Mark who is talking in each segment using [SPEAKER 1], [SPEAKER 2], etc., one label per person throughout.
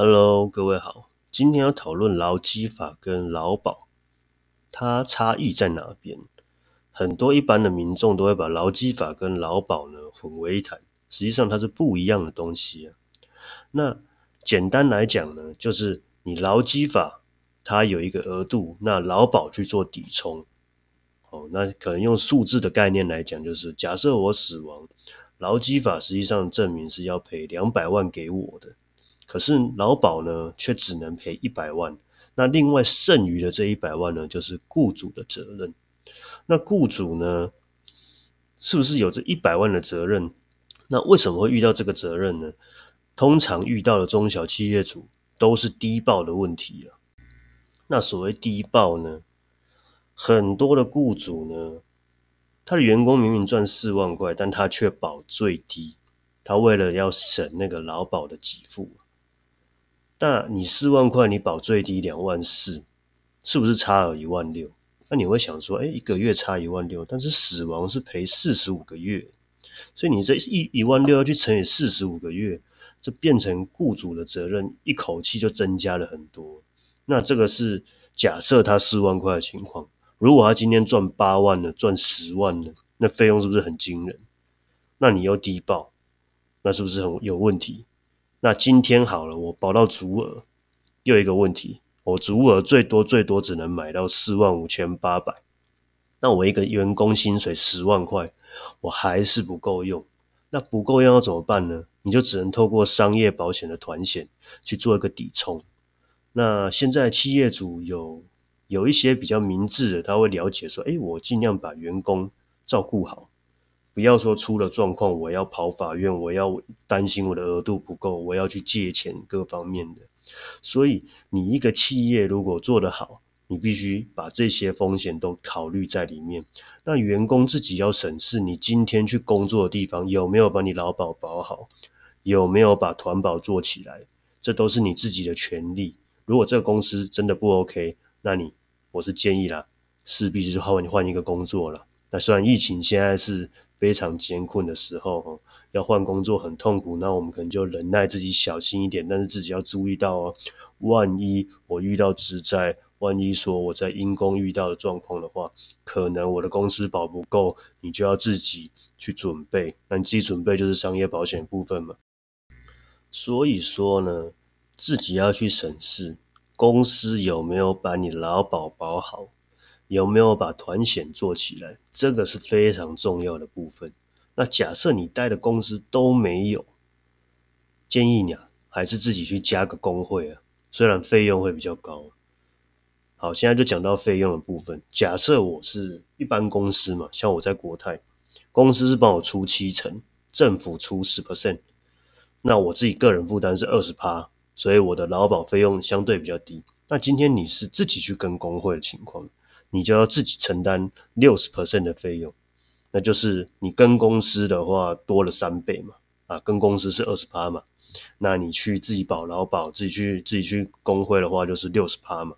[SPEAKER 1] Hello，各位好，今天要讨论劳基法跟劳保，它差异在哪边？很多一般的民众都会把劳基法跟劳保呢混为一谈，实际上它是不一样的东西啊。那简单来讲呢，就是你劳基法它有一个额度，那劳保去做抵充。哦，那可能用数字的概念来讲，就是假设我死亡，劳基法实际上证明是要赔两百万给我的。可是劳保呢，却只能赔一百万。那另外剩余的这一百万呢，就是雇主的责任。那雇主呢，是不是有这一百万的责任？那为什么会遇到这个责任呢？通常遇到的中小企业主都是低报的问题啊。那所谓低报呢，很多的雇主呢，他的员工明明赚四万块，但他却保最低。他为了要省那个劳保的给付。那你四万块，你保最低两万四，是不是差了一万六？那你会想说，哎，一个月差一万六，但是死亡是赔四十五个月，所以你这一一万六要去乘以四十五个月，这变成雇主的责任，一口气就增加了很多。那这个是假设他四万块的情况，如果他今天赚八万了，赚十万了，那费用是不是很惊人？那你又低报，那是不是很有问题？那今天好了，我保到足额，又一个问题，我足额最多最多只能买到四万五千八百，那我一个员工薪水十万块，我还是不够用，那不够用要怎么办呢？你就只能透过商业保险的团险去做一个抵充。那现在企业主有有一些比较明智的，他会了解说，哎，我尽量把员工照顾好。不要说出了状况，我要跑法院，我要担心我的额度不够，我要去借钱，各方面的。所以，你一个企业如果做得好，你必须把这些风险都考虑在里面。那员工自己要审视，你今天去工作的地方有没有把你劳保保好，有没有把团保做起来，这都是你自己的权利。如果这个公司真的不 OK，那你我是建议啦，势必就是换换一个工作了。那虽然疫情现在是非常艰困的时候，要换工作很痛苦，那我们可能就忍耐自己小心一点，但是自己要注意到哦，万一我遇到职灾，万一说我在因公遇到的状况的话，可能我的公司保不够，你就要自己去准备。那你自己准备就是商业保险部分嘛。所以说呢，自己要去审视公司有没有把你劳保保好。有没有把团险做起来？这个是非常重要的部分。那假设你待的公司都没有，建议你啊，还是自己去加个工会啊，虽然费用会比较高。好，现在就讲到费用的部分。假设我是一般公司嘛，像我在国泰，公司是帮我出七成，政府出十 percent，那我自己个人负担是二十趴，所以我的劳保费用相对比较低。那今天你是自己去跟工会的情况？你就要自己承担六十 percent 的费用，那就是你跟公司的话多了三倍嘛，啊，跟公司是二十趴嘛，那你去自己保劳保，自己去自己去工会的话就是六十趴嘛。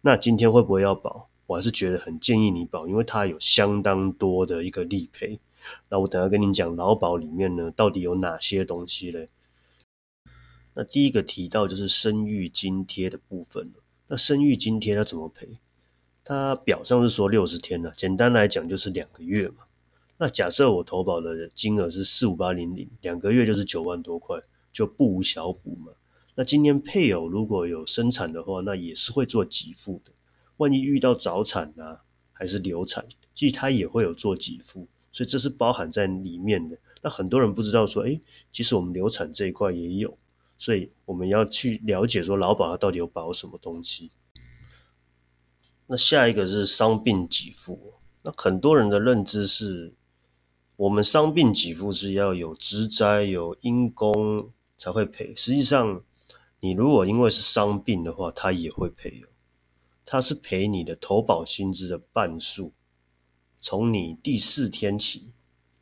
[SPEAKER 1] 那今天会不会要保？我还是觉得很建议你保，因为它有相当多的一个理赔。那我等下跟你讲劳保里面呢，到底有哪些东西嘞？那第一个提到就是生育津贴的部分了。那生育津贴它怎么赔？它表上是说六十天了，简单来讲就是两个月嘛。那假设我投保的金额是四五八零零，两个月就是九万多块，就不无小补嘛。那今年配偶如果有生产的话，那也是会做给付的。万一遇到早产啊，还是流产，其实他也会有做给付，所以这是包含在里面的。那很多人不知道说，哎，其实我们流产这一块也有，所以我们要去了解说劳保它到底有保什么东西。那下一个是伤病给付，那很多人的认知是，我们伤病给付是要有职灾有因公才会赔。实际上，你如果因为是伤病的话，他也会赔哦。他是赔你的投保薪资的半数，从你第四天起，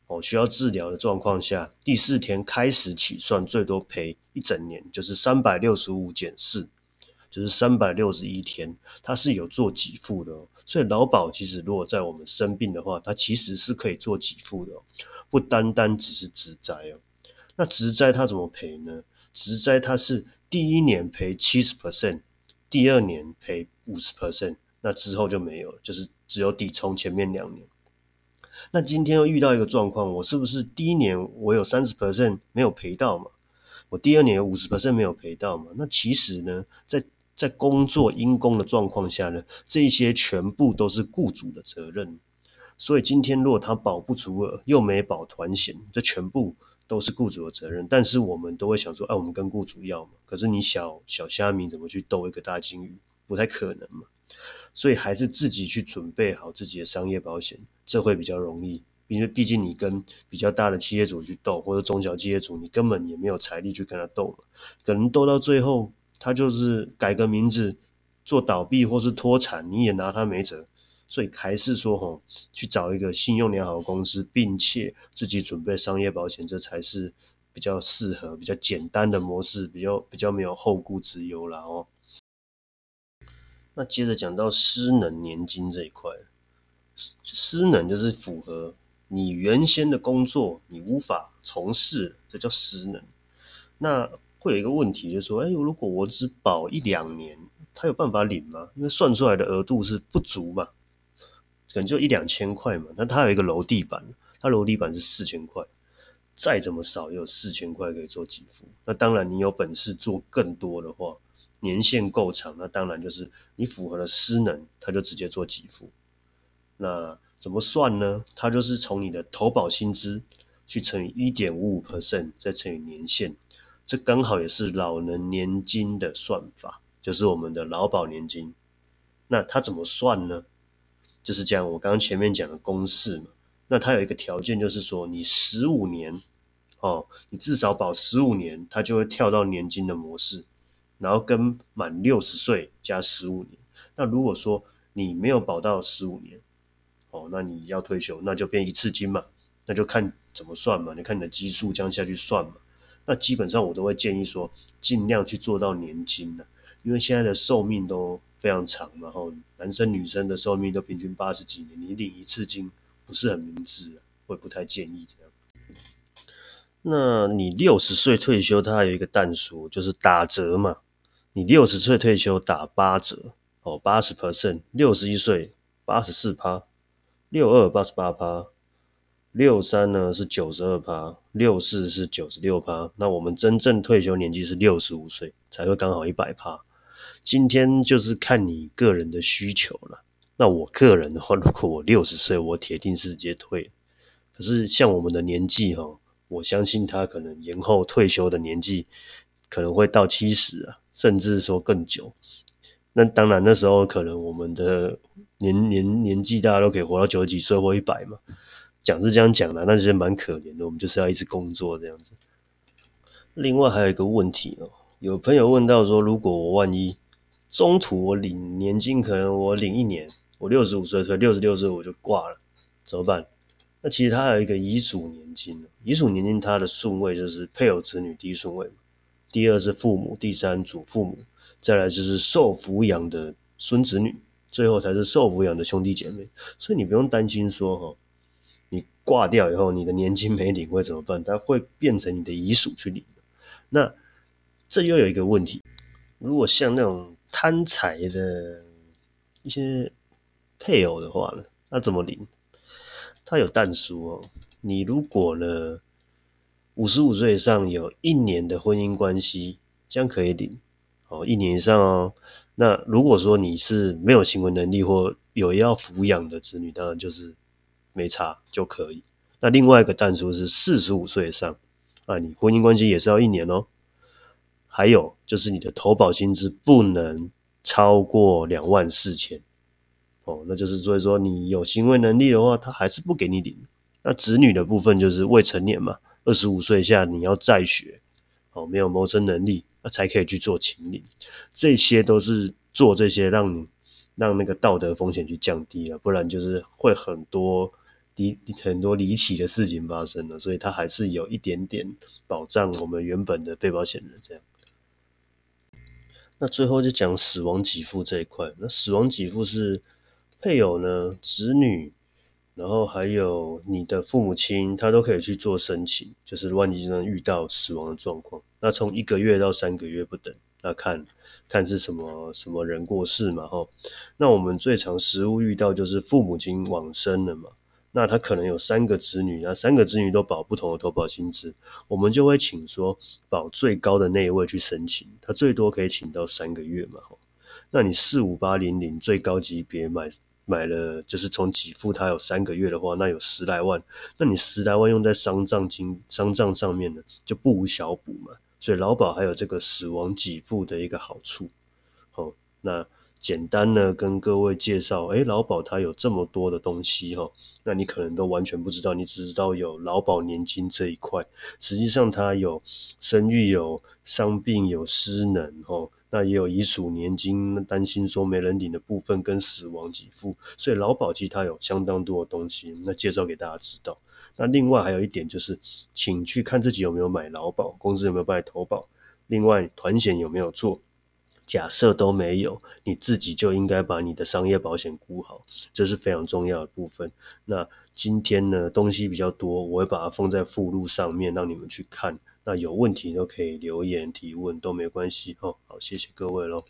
[SPEAKER 1] 哦需要治疗的状况下，第四天开始起算，最多赔一整年，就是三百六十五减四。就是三百六十一天，它是有做给付的，哦所以劳保其实如果在我们生病的话，它其实是可以做给付的，哦不单单只是职灾哦。那职灾它怎么赔呢？职灾它是第一年赔七十 percent，第二年赔五十 percent，那之后就没有，就是只有抵充前面两年。那今天又遇到一个状况，我是不是第一年我有三十 percent 没有赔到嘛？我第二年有五十 percent 没有赔到嘛？那其实呢，在在工作因公的状况下呢，这些全部都是雇主的责任。所以今天如果他保不足额又没保团险，这全部都是雇主的责任。但是我们都会想说，哎，我们跟雇主要嘛？可是你小小虾米怎么去斗一个大金鱼？不太可能嘛。所以还是自己去准备好自己的商业保险，这会比较容易。因为毕竟你跟比较大的企业主去斗，或者中小企业主，你根本也没有财力去跟他斗嘛。可能斗到最后，他就是改个名字做倒闭或是脱产，你也拿他没辙。所以还是说吼，去找一个信用良好的公司，并且自己准备商业保险，这才是比较适合、比较简单的模式，比较比较没有后顾之忧啦哦。那接着讲到失能年金这一块，失能就是符合你原先的工作你无法从事，这叫失能。那会有一个问题，就是说，哎，如果我只保一两年，他有办法领吗？因为算出来的额度是不足嘛，可能就一两千块嘛。那他有一个楼地板，他楼地板是四千块，再怎么少也有四千块可以做给付。那当然，你有本事做更多的话。年限够长，那当然就是你符合了失能，他就直接做给付。那怎么算呢？他就是从你的投保薪资去乘以一点五五 percent，再乘以年限，这刚好也是老人年金的算法，就是我们的劳保年金。那它怎么算呢？就是这样，我刚刚前面讲的公式嘛。那它有一个条件，就是说你十五年哦，你至少保十五年，它就会跳到年金的模式。然后跟满六十岁加十五年，那如果说你没有保到十五年，哦，那你要退休，那就变一次金嘛，那就看怎么算嘛，你看你的基数这样下去算嘛。那基本上我都会建议说，尽量去做到年金的，因为现在的寿命都非常长，然后男生女生的寿命都平均八十几年，你领一次金不是很明智，会不太建议这样。那你六十岁退休，它还有一个淡数，就是打折嘛。你六十岁退休打八折哦，八十 percent，六十一岁八十四趴，六二八十八趴，六三呢是九十二趴，六四是九十六趴。那我们真正退休年纪是六十五岁才会刚好一百趴。今天就是看你个人的需求了。那我个人的话，如果我六十岁，我铁定是直接退。可是像我们的年纪哈，我相信他可能延后退休的年纪可能会到七十啊。甚至说更久，那当然那时候可能我们的年年年纪大家都可以活到九十几岁或一百嘛，讲是这样讲的，那其实蛮可怜的。我们就是要一直工作这样子。另外还有一个问题哦，有朋友问到说，如果我万一中途我领年金，可能我领一年，我六十五岁退，六十六岁我就挂了，怎么办？那其实它有一个遗属年金，遗属年金它的顺位就是配偶子女第一顺位。第二是父母，第三祖父母，再来就是受抚养的孙子女，最后才是受抚养的兄弟姐妹。所以你不用担心说哈，挂掉以后，你的年金没领会怎么办？它会变成你的遗属去领。那这又有一个问题，如果像那种贪财的一些配偶的话呢，那怎么领？他有淡书哦，你如果呢？五十五岁以上有一年的婚姻关系，这样可以领哦，一年以上哦。那如果说你是没有行为能力或有要抚养的子女，当然就是没差就可以。那另外一个但书是四十五岁以上啊，你婚姻关系也是要一年哦。还有就是你的投保薪资不能超过两万四千哦，那就是所以说你有行为能力的话，他还是不给你领。那子女的部分就是未成年嘛。二十五岁以下，你要再学，哦，没有谋生能力，那才可以去做秦岭。这些都是做这些，让你让那个道德风险去降低了，不然就是会很多离很多离奇的事情发生了。所以它还是有一点点保障我们原本的被保险人这样。那最后就讲死亡给付这一块，那死亡给付是配偶呢，子女。然后还有你的父母亲，他都可以去做申请，就是万一遇到死亡的状况，那从一个月到三个月不等，那看看是什么什么人过世嘛，吼。那我们最常实务遇到就是父母亲往生了嘛，那他可能有三个子女，那三个子女都保不同的投保薪资，我们就会请说保最高的那一位去申请，他最多可以请到三个月嘛，那你四五八零零最高级别买。买了就是从给付他有三个月的话，那有十来万，那你十来万用在丧葬金丧葬上面呢，就不无小补嘛。所以劳保还有这个死亡给付的一个好处。好，那简单呢跟各位介绍，诶，劳保它有这么多的东西哈，那你可能都完全不知道，你只知道有劳保年金这一块，实际上它有生育、有伤病、有失能哦。那也有遗属年金，担心说没人领的部分跟死亡给付，所以劳保其实它有相当多的东西，那介绍给大家知道。那另外还有一点就是，请去看自己有没有买劳保，公司有没有帮你投保，另外团险有没有做。假设都没有，你自己就应该把你的商业保险估好，这是非常重要的部分。那今天呢，东西比较多，我会把它放在附录上面，让你们去看。那有问题都可以留言提问，都没关系哦。好，谢谢各位喽。